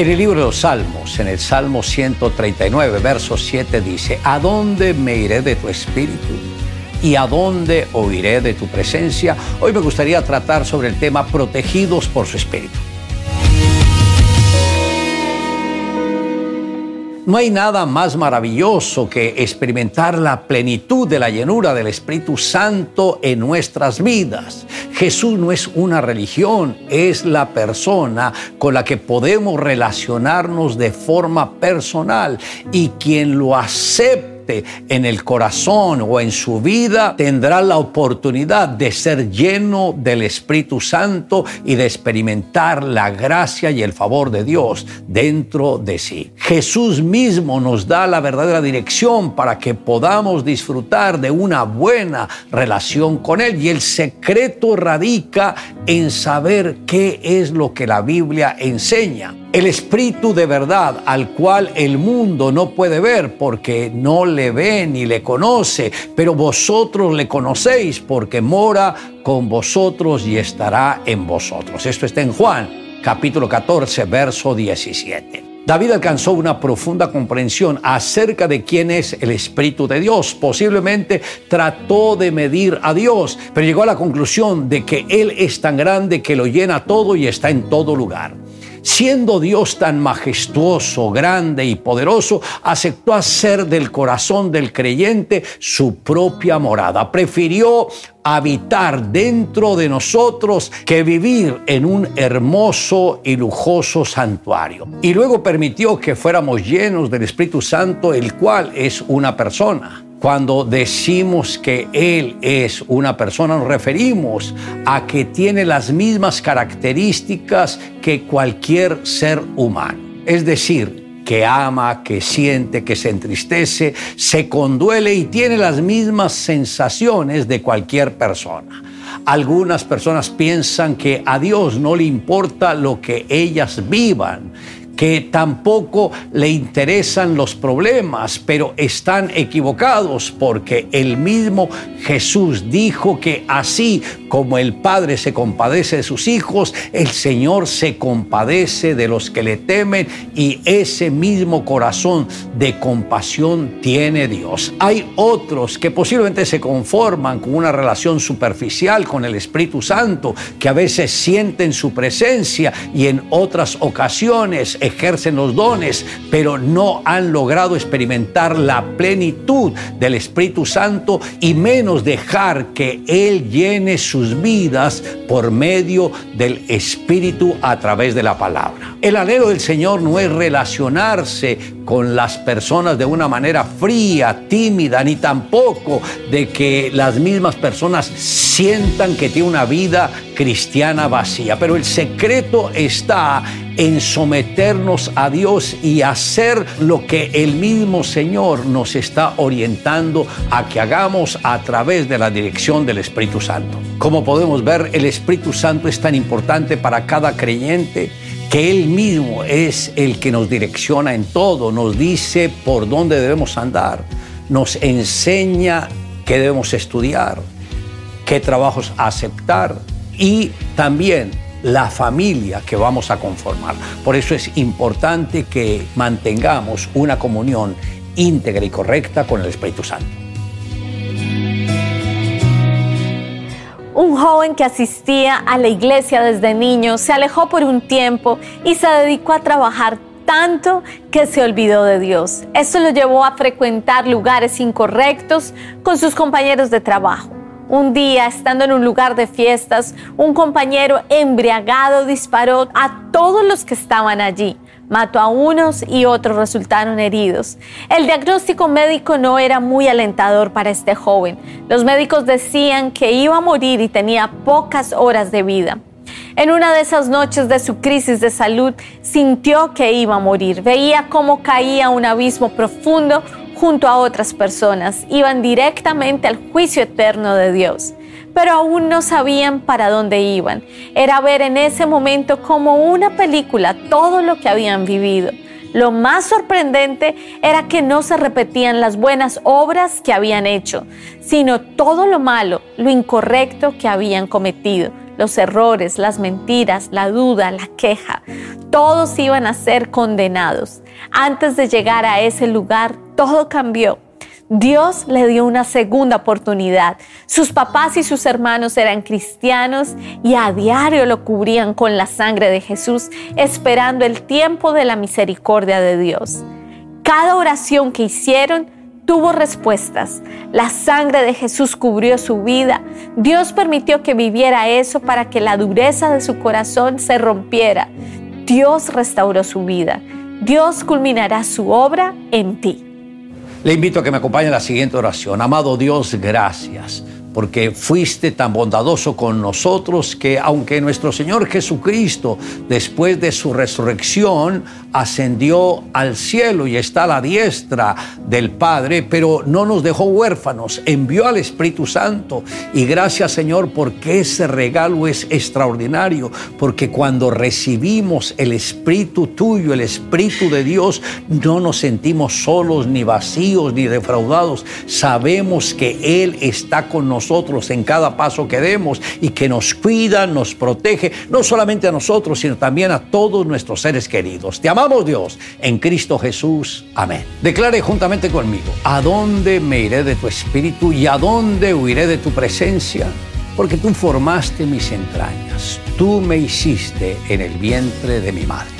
En el libro de los Salmos, en el Salmo 139, verso 7 dice, ¿a dónde me iré de tu espíritu? ¿Y a dónde oiré de tu presencia? Hoy me gustaría tratar sobre el tema protegidos por su espíritu. No hay nada más maravilloso que experimentar la plenitud de la llenura del Espíritu Santo en nuestras vidas. Jesús no es una religión, es la persona con la que podemos relacionarnos de forma personal y quien lo acepta en el corazón o en su vida, tendrá la oportunidad de ser lleno del Espíritu Santo y de experimentar la gracia y el favor de Dios dentro de sí. Jesús mismo nos da la verdadera dirección para que podamos disfrutar de una buena relación con Él y el secreto radica en saber qué es lo que la Biblia enseña. El Espíritu de verdad al cual el mundo no puede ver porque no le ve ni le conoce, pero vosotros le conocéis porque mora con vosotros y estará en vosotros. Esto está en Juan capítulo 14, verso 17. David alcanzó una profunda comprensión acerca de quién es el Espíritu de Dios. Posiblemente trató de medir a Dios, pero llegó a la conclusión de que Él es tan grande que lo llena todo y está en todo lugar siendo Dios tan majestuoso, grande y poderoso, aceptó hacer del corazón del creyente su propia morada. Prefirió habitar dentro de nosotros que vivir en un hermoso y lujoso santuario. Y luego permitió que fuéramos llenos del Espíritu Santo, el cual es una persona. Cuando decimos que Él es una persona, nos referimos a que tiene las mismas características que cualquier ser humano. Es decir, que ama, que siente, que se entristece, se conduele y tiene las mismas sensaciones de cualquier persona. Algunas personas piensan que a Dios no le importa lo que ellas vivan, que tampoco le interesan los problemas, pero están equivocados porque el mismo Jesús dijo que así como el Padre se compadece de sus hijos, el Señor se compadece de los que le temen y ese mismo corazón de compasión tiene Dios. Hay otros que posiblemente se conforman con una relación superficial con el Espíritu Santo, que a veces sienten su presencia y en otras ocasiones ejercen los dones, pero no han logrado experimentar la plenitud del Espíritu Santo y menos dejar que Él llene sus vidas por medio del Espíritu a través de la palabra. El anhelo del Señor no es relacionarse con las personas de una manera fría, tímida, ni tampoco de que las mismas personas sientan que tiene una vida cristiana vacía. Pero el secreto está en someternos a Dios y hacer lo que el mismo Señor nos está orientando a que hagamos a través de la dirección del Espíritu Santo. Como podemos ver, el Espíritu Santo es tan importante para cada creyente que Él mismo es el que nos direcciona en todo, nos dice por dónde debemos andar, nos enseña qué debemos estudiar, qué trabajos aceptar y también la familia que vamos a conformar. Por eso es importante que mantengamos una comunión íntegra y correcta con el Espíritu Santo. Un joven que asistía a la iglesia desde niño se alejó por un tiempo y se dedicó a trabajar tanto que se olvidó de Dios. Esto lo llevó a frecuentar lugares incorrectos con sus compañeros de trabajo. Un día, estando en un lugar de fiestas, un compañero embriagado disparó a todos los que estaban allí. Mató a unos y otros resultaron heridos. El diagnóstico médico no era muy alentador para este joven. Los médicos decían que iba a morir y tenía pocas horas de vida. En una de esas noches de su crisis de salud, sintió que iba a morir. Veía cómo caía un abismo profundo junto a otras personas. Iban directamente al juicio eterno de Dios. Pero aún no sabían para dónde iban. Era ver en ese momento como una película todo lo que habían vivido. Lo más sorprendente era que no se repetían las buenas obras que habían hecho, sino todo lo malo, lo incorrecto que habían cometido los errores, las mentiras, la duda, la queja. Todos iban a ser condenados. Antes de llegar a ese lugar, todo cambió. Dios le dio una segunda oportunidad. Sus papás y sus hermanos eran cristianos y a diario lo cubrían con la sangre de Jesús, esperando el tiempo de la misericordia de Dios. Cada oración que hicieron tuvo respuestas. La sangre de Jesús cubrió su vida. Dios permitió que viviera eso para que la dureza de su corazón se rompiera. Dios restauró su vida. Dios culminará su obra en ti. Le invito a que me acompañe en la siguiente oración. Amado Dios, gracias porque fuiste tan bondadoso con nosotros que aunque nuestro Señor Jesucristo, después de su resurrección, ascendió al cielo y está a la diestra del Padre, pero no nos dejó huérfanos, envió al Espíritu Santo. Y gracias Señor porque ese regalo es extraordinario, porque cuando recibimos el Espíritu tuyo, el Espíritu de Dios, no nos sentimos solos, ni vacíos, ni defraudados. Sabemos que Él está con nosotros nosotros en cada paso que demos y que nos cuida, nos protege, no solamente a nosotros, sino también a todos nuestros seres queridos. Te amamos Dios en Cristo Jesús. Amén. Declare juntamente conmigo, ¿a dónde me iré de tu espíritu y a dónde huiré de tu presencia? Porque tú formaste mis entrañas, tú me hiciste en el vientre de mi madre.